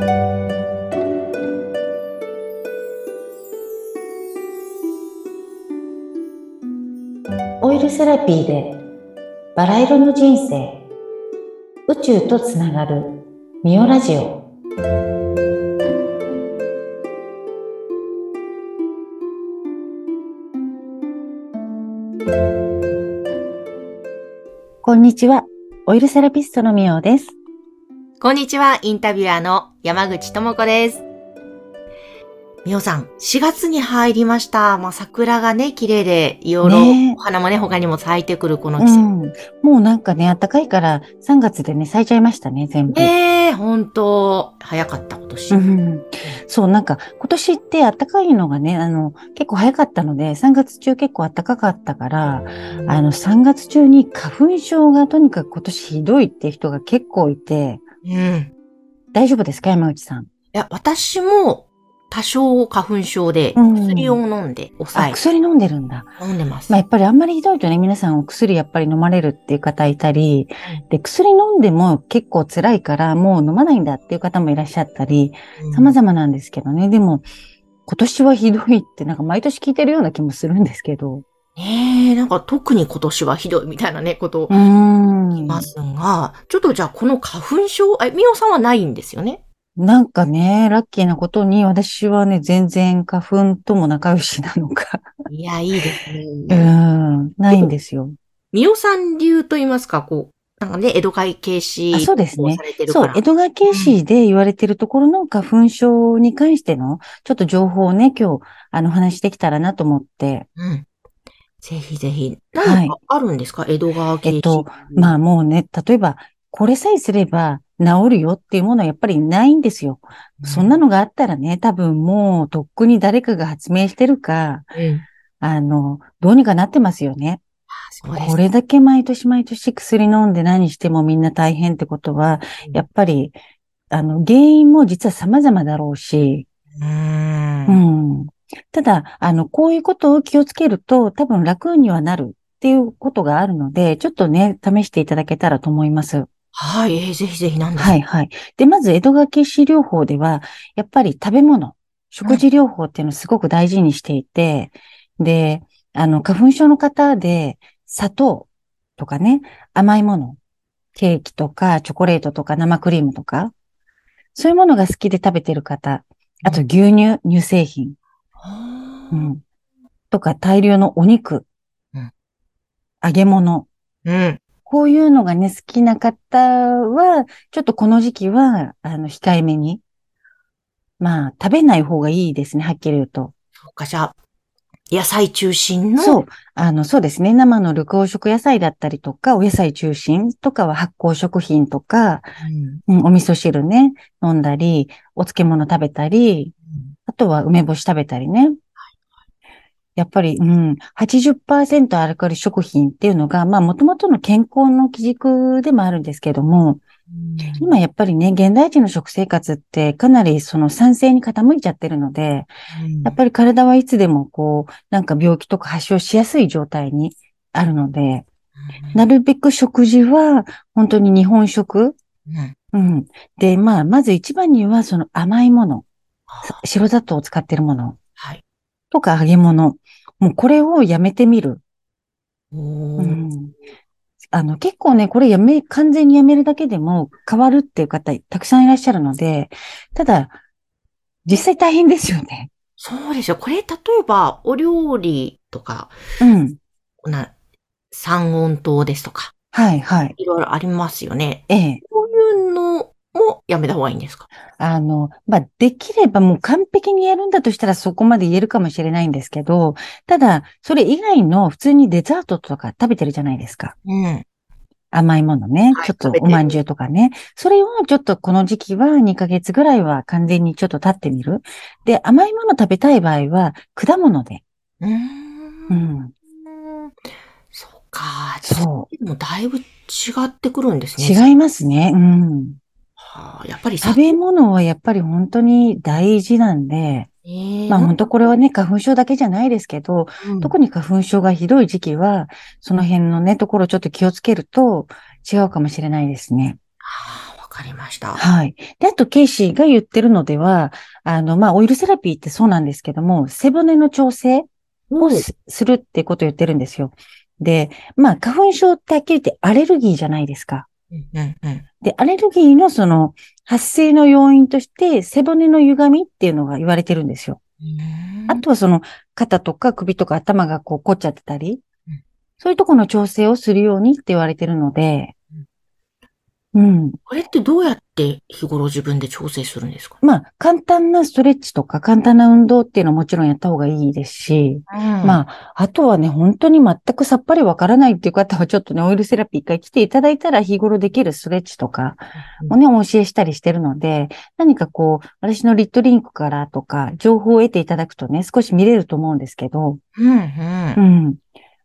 オイルセラピーでバラ色の人生。宇宙とつながるミオラジオ。こんにちは。オイルセラピストのミオです。こんにちは、インタビュアーの山口智子です。みおさん、4月に入りました。まあ、桜がね、綺麗で、いろいろお花もね、他にも咲いてくるこのう季節。んもうなんかね暖かいから3月でね咲いちゃいましたね全部、ええ本当早かった、今年。うんそう、なんか、今年って暖かいのがね、あの、結構早かったので、3月中結構暖かかったから、あの、3月中に花粉症がとにかく今年ひどいって人が結構いて、うん。い大丈夫ですか？山内さん。や、私も、多少花粉症で、うん薬を飲んで、あ、抑薬飲んでるんだ。え、飲んでます。まあ、やっぱりあんまりひどいとね、皆さんお薬やっぱり飲まれるっていう方いたり、で、薬飲んでも結構辛いからもう飲まないんだっていう方もいらっしゃったり、うん様々なんですけどね。でも、今年はひどいってなんか毎年聞いてるような気もするんですけど。ねえ、なんか特に今年はひどいみたいなね、ことをいますが、ちょっとじゃあこの花粉症、え、みおさんはないんですよね？なんかね、ラッキーなことに私はね、全然花粉とも仲良しなのか。いや、いいですうね。ん、ないんですよ。みおさん流と言いますか、こう、なんかね、江戸会警視あそうですね。そう江戸川警視で言われてるところの花粉症に関しての、ちょっと情報をね、今日、あの、話してきたらなと思って。うん。ぜひぜひ。はい何かあるんですか、江戸川警視？えっと、まあもうね、例えば、これさえすれば治るよっていうものはやっぱりないんですよ。そんなのがあったらね、多分もうとっくに誰かが発明してるか、うん。あの、どうにかなってますよね。そうですこれだけ毎年毎年薬飲んで何してもみんな大変ってことは、やっぱり、あの、原因も実は様々だろうし、うーん。うん。ただ、あの、こういうことを気をつけると多分楽にはなるっていうことがあるので、ちょっとね、試していただけたらと思います。はい、えーぜひぜひ、なんですかはい、はい。で、まず、江戸川消し療法では、やっぱり食べ物、食事療法っていうのをすごく大事にしていて、で、あの、花粉症の方で、砂糖とかね、甘いもの、ケーキとか、チョコレートとか、生クリームとか、そういうものが好きで食べてる方、あと牛乳、乳製品、うん、とか、大量のお肉、うん揚げ物、うん。こういうのがね、好きな方は、ちょっとこの時期は、あの、控えめに。まあ、食べない方がいいですね、はっきり言うと。そうか、じゃあ、野菜中心の。そう。あの、そうですね。生の緑黄色野菜だったりとか、お野菜中心とかは発酵食品とか、うん。うん、お味噌汁ね、飲んだり、お漬物食べたり、あとは梅干し食べたりね。やっぱり、うん、80%アルカリ食品っていうのが、まあ、もともとの健康の基軸でもあるんですけども、今やっぱりね、現代人の食生活ってかなりその酸性に傾いちゃってるので、うん。やっぱり体はいつでもこう、なんか病気とか発症しやすい状態にあるので、なるべく食事は本当に日本食。うん。うん。で、まあ、まず一番にはその甘いもの、さ白砂糖を使ってるもの。はい。とか揚げ物、もうこれをやめてみる。うん。あの、結構ね、これやめ、完全にやめるだけでも変わるっていう方たくさんいらっしゃるので、ただ、実際大変ですよね。そうですよ。これ、例えば、お料理とか、うん。な、三温糖ですとか、はい、はい。いろいろありますよね。ええ。こういうのもやめた方がいいんですか？あの、まあ、できればもう完璧にやるんだとしたらそこまで言えるかもしれないんですけど、ただ、それ以外の普通にデザートとか食べてるじゃないですか。うん。甘いものね。はいちょっとおまんじゅうとかね。それをちょっとこの時期は2ヶ月ぐらいは完全にちょっと経ってみる。で、甘いもの食べたい場合は果物で。うーん。うん。そうか。そう。でもだいぶ違ってくるんですね。違いますね。うん。はあ、やっぱりさ食べ物はやっぱり本当に大事なんで、えーまあ本当これはね、花粉症だけじゃないですけど、うん特に花粉症がひどい時期は、その辺のね、ところちょっと気をつけると違うかもしれないですね。ああ、わかかりました。はい。で、あと、ケイシーが言ってるのでは、あの、まあ、オイルセラピーってそうなんですけども、背骨の調整をすするってことを言ってるんですよ。で、まあ、花粉症ってはっきり言ってアレルギーじゃないですか。うんうんうん。で、アレルギーのその発生の要因として背骨の歪みっていうのが言われてるんですよ。あとはその肩とか首とか頭がこう凝っちゃってたりうん、そういうところの調整をするようにって言われてるので、うん。これってどうやって日頃自分で調整するんですか？まあ、簡単なストレッチとか簡単な運動っていうのはもちろんやった方がいいですし、ままあ、あとはね、本当に全くさっぱりわからないっていう方はちょっとね、オイルセラピー一回来ていただいたら日頃できるストレッチとかをね、お教えしたりしてるので、何かこう、私のリットリンクからとか、情報を得ていただくとね、少し見れると思うんですけど、うんうんう。ん。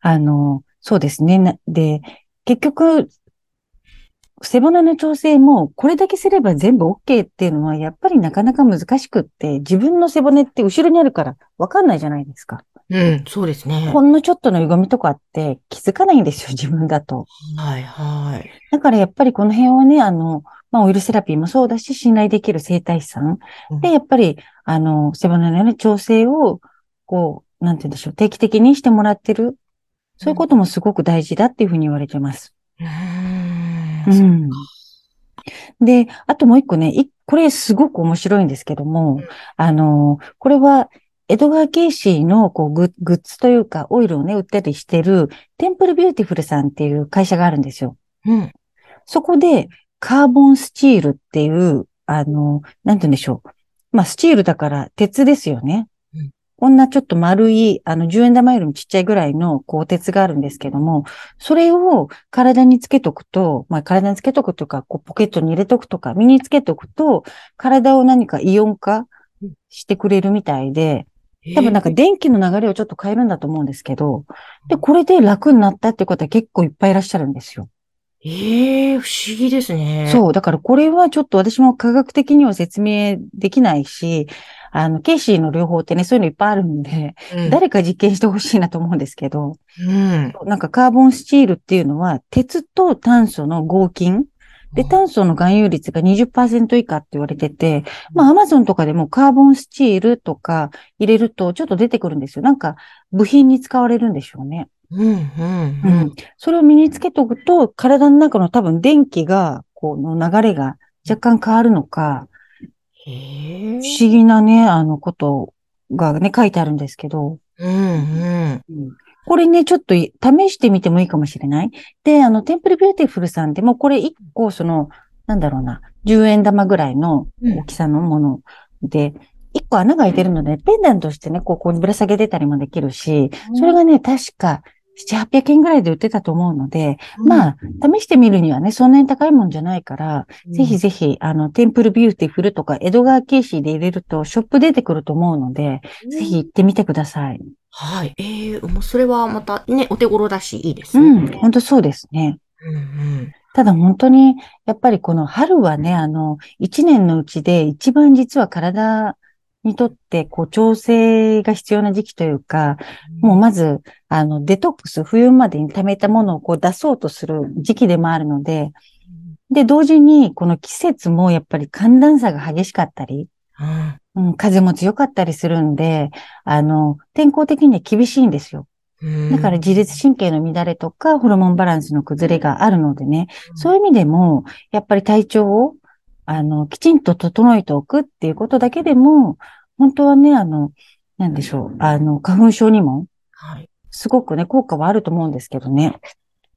あの、そうですね。なで、結局、背骨の調整もこれだけすれば全部 OK っていうのはやっぱりなかなか難しくって、自分の背骨って後ろにあるからわかんないじゃないですか。うん、そうですね。ほんのちょっとの歪みとかって気づかないんですよ、自分だと。はいはい。だからやっぱりこの辺をね、あの、まあ、オイルセラピーもそうだし、信頼できる整体師さんうんで、やっぱり、あの、背骨のね、調整を、こう、なんて言うんでしょう、定期的にしてもらってる。そういうこともすごく大事だっていうふうに言われてます。うー。うんん。で、あともう一個ね、いこれすごく面白いんですけども、うんあの、これは、エドガー・ケイシーのこうグッグッズというか、オイルをね、売ったりしてる、 Temple Beautiful さんっていう会社があるんですよ。うん。そこで、カーボンスチールっていう、あの、なんて言うんでしょう。まあ、スチールだから鉄ですよね。うんこんなちょっと丸い、あの、10円玉よりもちっちゃいぐらいの、こう、鉄があるんですけども、それを体につけとくと、まあ、体につけとくとか、こう、ポケットに入れとくとか、身につけとくと、体を何かイオン化してくれるみたいで、多分なんか電気の流れをちょっと変えるんだと思うんですけど、で、これで楽になったっていう方結構いっぱいいらっしゃるんですよ。ええ不思議ですね。そう。だからこれはちょっと私も科学的には説明できないし、あの、ケイシーの療法ってね、そういうのいっぱいあるんで、うん。誰か実験してほしいなと思うんですけど、うん。なんかカーボンスチールっていうのは、鉄と炭素の合金。で、炭素の含有率が20%以下って言われてて、まあ、アマゾンとかでもカーボンスチールとか入れるとちょっと出てくるんですよ。なんか、部品に使われるんでしょうね。うん、うん、ううんん。それを身につけておくと、体の中の多分電気が、この流れが若干変わるのか、不思議なね、あのことがね、書いてあるんですけど、うん、うん。これね、ちょっとい試してみてもいいかもしれない。で、あの、テンプルビューティフルさんでも、これ1個、その、なんだろうな、10円玉ぐらいの大きさのもので、1個穴が開いてるので、ペンダントとしてね、ここにぶら下げてたりもできるし、それがね、確か、7、800円ぐらいで売ってたと思うので、まあ、試してみるにはね、そんなに高いもんじゃないから、ぜひぜひ、あの、テンプルビューティフルとか、エドガー・ケイシーで入れると、ショップ出てくると思うので、ぜひ行ってみてください。はい。ええもうそれはまたね、お手頃だし、いいですうね。ん、本当そうですね。うん、うん。ただ本当に、やっぱりこの春はね、あの、一年のうちで一番実は体にとって、こう、調整が必要な時期というか、もうまず、あの、デトックス、冬までに溜めたものをこう出そうとする時期でもあるので、で、同時に、この季節もやっぱり寒暖差が激しかったり、うん、風も強かったりするんで、あの、天候的には厳しいんですよ。うん。だから自律神経の乱れとか、ホルモンバランスの崩れがあるのでね、そういう意味でも、やっぱり体調を、あの、きちんと整えておくっていうことだけでも、本当はね、あの、なんでしょう、あの、花粉症にも、はい。すごくね、効果はあると思うんですけどね。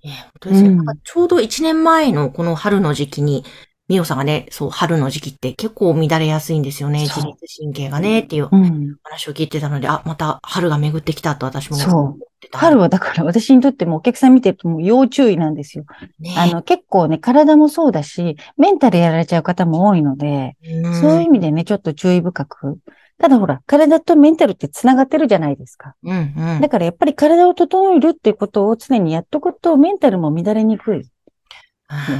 ええ本当ですね。うんなんかちょうど1年前のこの春の時期に、みおさんがね、そう、春の時期って結構乱れやすいんですよね。自律神経がね、っていううん。話を聞いてたので、あ、また春が巡ってきたと私も思ってた。春はだから私にとってもお客さん見てるともう要注意なんですよ。ね、あの、結構ね、体もそうだし、メンタルやられちゃう方も多いので、うん、そういう意味でね、ちょっと注意深く。ただほら、体とメンタルって繋がってるじゃないですか。うんうん。だからやっぱり体を整えるっていうことを常にやっとくと、メンタルも乱れにくい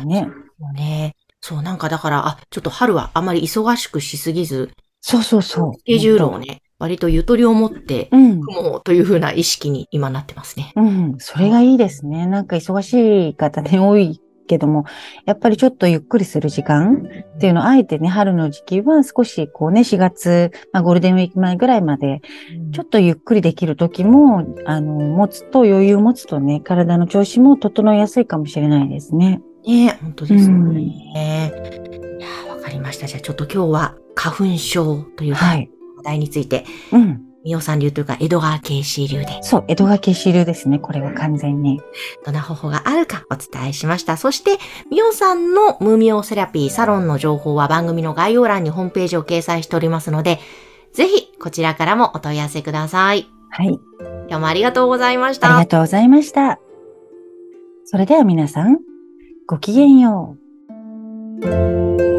ね。そうね。そう、なんかだから、あ、ちょっと春はあまり忙しくしすぎず、そうそうそう。スケジュールをね、割とゆとりを持って、うん。組もうというふうな意識に今なってますね。うん。それがいいですね。なんか忙しい方ね、多いけども、やっぱりちょっとゆっくりする時間っていうのを、あえてね、春の時期は少しこうね、4月、まあ、ゴールデンウィーク前ぐらいまで、ちょっとゆっくりできる時も、あの、持つと余裕持つとね、体の調子も整いやすいかもしれないですね。ね本当ですね。いやわかりました。じゃあちょっと今日は花粉症という話題について、うん。みおさん流というか、江戸川慶子流で。そう、江戸川慶子流ですね。これは完全に。どんな方法があるかお伝えしました。そして、みおさんのムーミオセラピーサロンの情報は番組の概要欄にホームページを掲載しておりますので、ぜひこちらからもお問い合わせください。はい。今日もありがとうございました。ありがとうございました。それでは皆さん、ごきげんよう。